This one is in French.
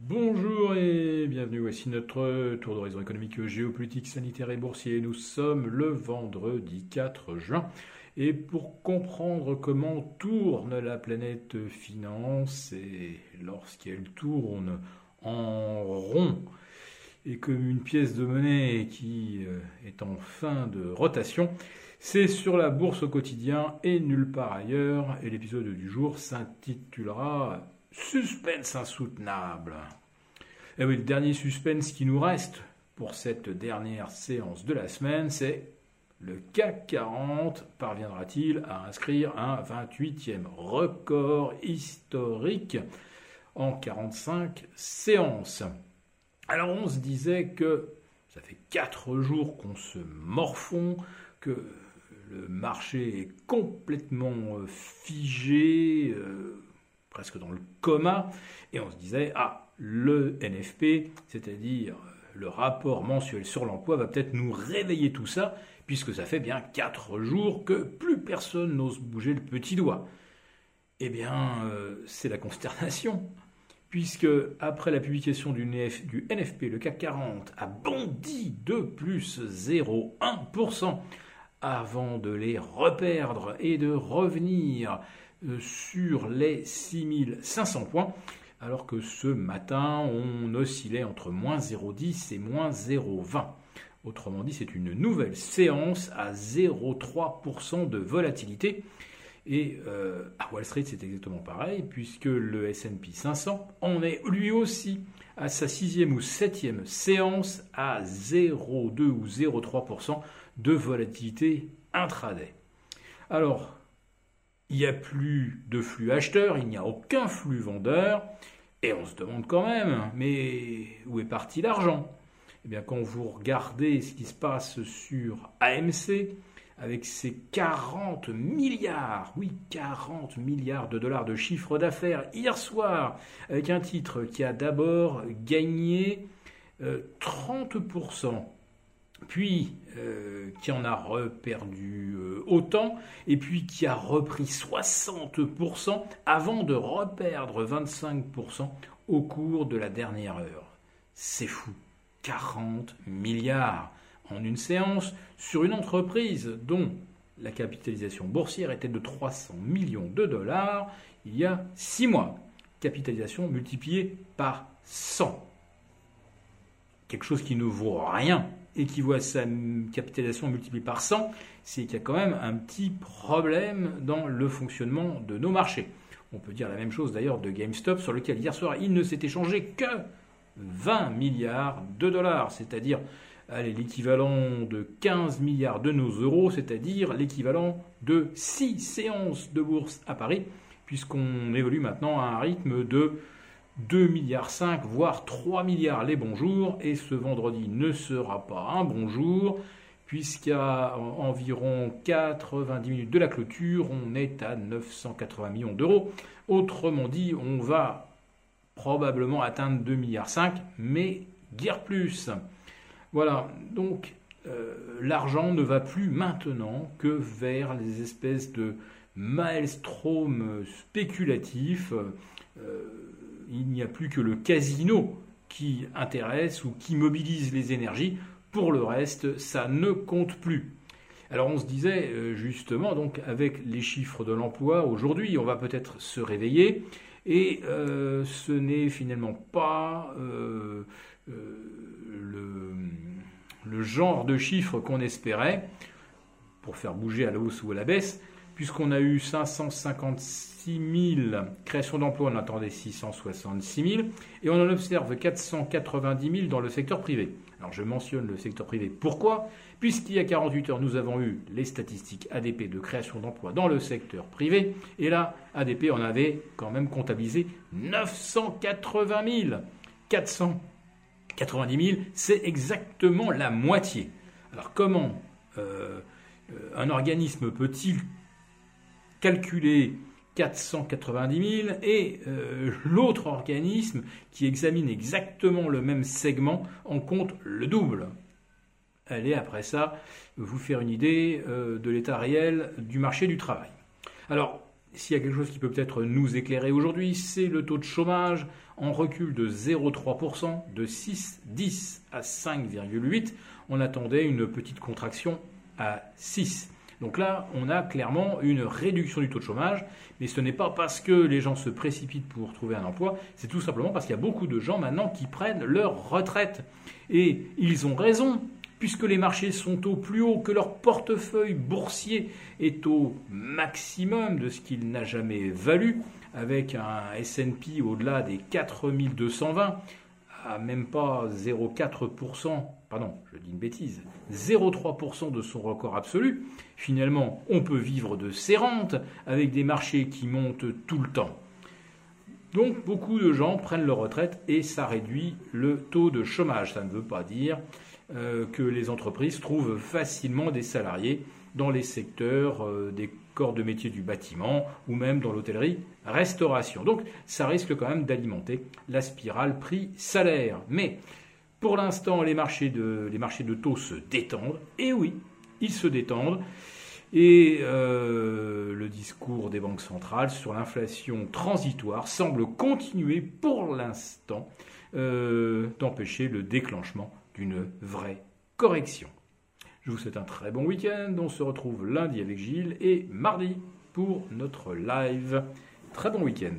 Bonjour et bienvenue, voici notre tour d'horizon économique, géopolitique, sanitaire et boursier. Nous sommes le vendredi 4 juin. Et pour comprendre comment tourne la planète finance et lorsqu'elle tourne en rond et comme une pièce de monnaie qui euh, est en fin de rotation, c'est sur la bourse au quotidien et nulle part ailleurs. Et l'épisode du jour s'intitulera Suspense insoutenable. Et eh oui, le dernier suspense qui nous reste pour cette dernière séance de la semaine, c'est le CAC 40 parviendra-t-il à inscrire un 28e record historique en 45 séances? Alors on se disait que ça fait 4 jours qu'on se morfond, que le marché est complètement figé, euh, presque dans le coma, et on se disait, ah, le NFP, c'est-à-dire le rapport mensuel sur l'emploi, va peut-être nous réveiller tout ça, puisque ça fait bien 4 jours que plus personne n'ose bouger le petit doigt. Eh bien, euh, c'est la consternation, puisque après la publication du NFP, le CAC 40 a bondi de plus 0,1% avant de les reperdre et de revenir euh, sur les 6500 points, alors que ce matin, on oscillait entre moins 0,10 et moins 0,20. Autrement dit, c'est une nouvelle séance à 0,3% de volatilité. Et euh, à Wall Street, c'est exactement pareil, puisque le SP 500 en est lui aussi à sa sixième ou septième séance à 0,2 ou 0,3% de volatilité intraday. Alors, il n'y a plus de flux acheteur, il n'y a aucun flux vendeur, et on se demande quand même, mais où est parti l'argent? Eh bien, quand vous regardez ce qui se passe sur AMC, avec ses 40 milliards, oui, 40 milliards de dollars de chiffre d'affaires hier soir, avec un titre qui a d'abord gagné 30%, euh, puis euh, qui en a reperdu euh, autant, et puis qui a repris 60% avant de reperdre 25% au cours de la dernière heure. C'est fou. 40 milliards en une séance sur une entreprise dont la capitalisation boursière était de 300 millions de dollars il y a 6 mois. Capitalisation multipliée par 100. Quelque chose qui ne vaut rien et qui voit sa capitalisation multipliée par 100, c'est qu'il y a quand même un petit problème dans le fonctionnement de nos marchés. On peut dire la même chose d'ailleurs de GameStop, sur lequel hier soir il ne s'est échangé que 20 milliards de dollars, c'est-à-dire l'équivalent de 15 milliards de nos euros, c'est-à-dire l'équivalent de 6 séances de bourse à Paris, puisqu'on évolue maintenant à un rythme de 2 milliards 5, voire 3 milliards les bons jours, et ce vendredi ne sera pas un bon jour, puisqu'à environ 90 minutes de la clôture, on est à 980 millions d'euros. Autrement dit, on va probablement atteindre 2 milliards 5, mais guère plus. Voilà, donc euh, l'argent ne va plus maintenant que vers les espèces de maelstrom spéculatifs. Euh, il n'y a plus que le casino qui intéresse ou qui mobilise les énergies. Pour le reste, ça ne compte plus. Alors on se disait euh, justement, donc avec les chiffres de l'emploi, aujourd'hui on va peut-être se réveiller et ce n'est finalement pas le, genre de chiffres qu'on espérait pour faire bouger à la hausse ou à la baisse puisqu'on a eu 556 000 créations d'emplois, on attendait 666 000, et on en observe 490 000 dans le secteur privé. Alors je mentionne le secteur privé. Pourquoi? Puisqu'il y a 48 heures, nous avons eu les statistiques ADP de création d'emplois dans le secteur privé, et là, ADP en avait quand même comptabilisé 980 000. 490 000, c'est exactement la moitié. Alors comment euh, euh, un organisme peut-il calculer 490 000 et euh, l'autre organisme qui examine exactement le même segment en compte le double? Allez après ça vous faire une idée de l'état réel du marché du travail. Alors s'il y a quelque chose qui peut peut-être nous éclairer aujourd'hui, c'est le taux de chômage en recul de 0,3%, de 6,10 à 5,8. On attendait une petite contraction à 6. Donc là, on a clairement une réduction du taux de chômage, mais ce n'est pas parce que les gens se précipitent pour trouver un emploi, c'est tout simplement parce qu'il y a beaucoup de gens maintenant qui prennent leur retraite. Et ils ont raison, puisque les marchés sont au plus haut, que leur portefeuille boursier est au maximum de ce qu'il n'a jamais valu, avec un SP au-delà des 4220, à même pas 0,4%, pardon, je dis une bêtise, 0,3% de son record absolu, finalement, on peut vivre de ses rentes avec des marchés qui montent tout le temps. Donc beaucoup de gens prennent leur retraite et ça réduit le taux de chômage. Ça ne veut pas dire euh, que les entreprises trouvent facilement des salariés dans les secteurs euh, des corps de métier du bâtiment ou même dans l'hôtellerie-restauration. Donc ça risque quand même d'alimenter la spirale prix-salaire. Mais pour l'instant, les marchés de, les taux se détendent. Et oui, ils se détendent. Et euh, le discours des banques centrales sur l'inflation transitoire semble continuer pour l'instant d'empêcher le déclenchement d'une vraie correction. Je vous souhaite un très bon week-end. On se retrouve lundi avec Gilles et mardi pour notre live. Très bon week-end.